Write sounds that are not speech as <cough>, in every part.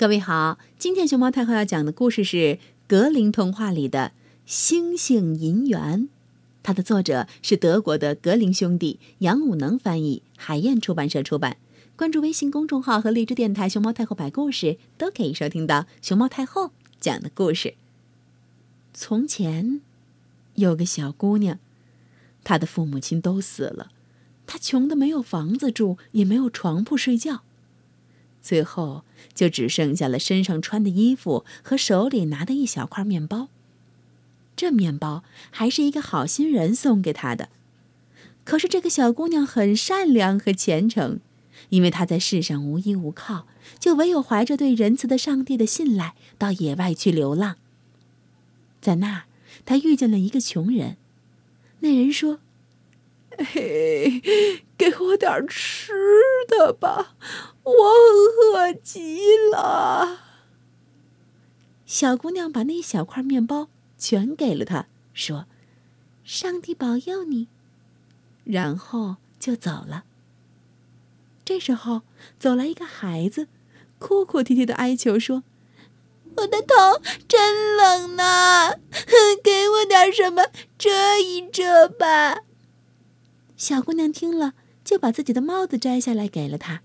各位好，今天熊猫太后要讲的故事是《格林童话》里的《星星银元》，它的作者是德国的格林兄弟，杨武能翻译，海燕出版社出版。关注微信公众号和荔枝电台“熊猫太后摆故事”，都可以收听到熊猫太后讲的故事。从前有个小姑娘，她的父母亲都死了，她穷的没有房子住，也没有床铺睡觉。最后，就只剩下了身上穿的衣服和手里拿的一小块面包。这面包还是一个好心人送给她的。可是这个小姑娘很善良和虔诚，因为她在世上无依无靠，就唯有怀着对仁慈的上帝的信赖，到野外去流浪。在那儿，她遇见了一个穷人。那人说：“ <laughs> 嘿，给我点吃的吧。”我饿极了。小姑娘把那一小块面包全给了他，说：“上帝保佑你。”然后就走了。这时候，走来一个孩子，哭哭啼啼的哀求说：“我的头真冷呐，<laughs> 给我点什么遮一遮吧。”小姑娘听了，就把自己的帽子摘下来给了他。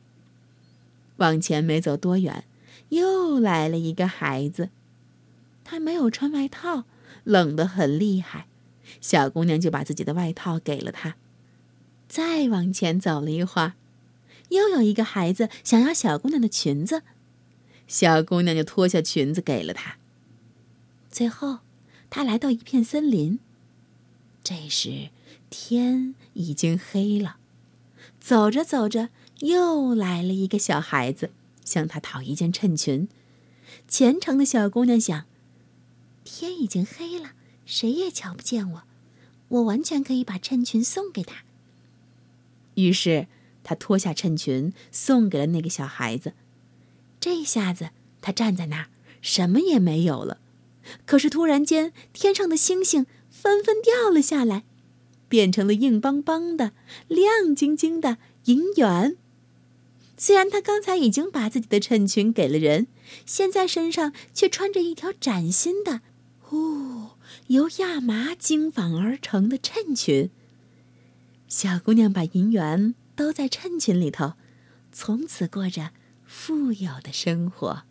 往前没走多远，又来了一个孩子。他没有穿外套，冷得很厉害。小姑娘就把自己的外套给了他。再往前走了一会儿，又有一个孩子想要小姑娘的裙子，小姑娘就脱下裙子给了他。最后，他来到一片森林。这时天已经黑了，走着走着。又来了一个小孩子，向他讨一件衬裙。虔诚的小姑娘想：天已经黑了，谁也瞧不见我，我完全可以把衬裙送给他。于是，她脱下衬裙送给了那个小孩子。这下子，他站在那儿，什么也没有了。可是，突然间，天上的星星纷纷掉了下来，变成了硬邦邦的、亮晶晶的银元。虽然他刚才已经把自己的衬裙给了人，现在身上却穿着一条崭新的、哦，由亚麻精纺而成的衬裙。小姑娘把银元都在衬裙里头，从此过着富有的生活。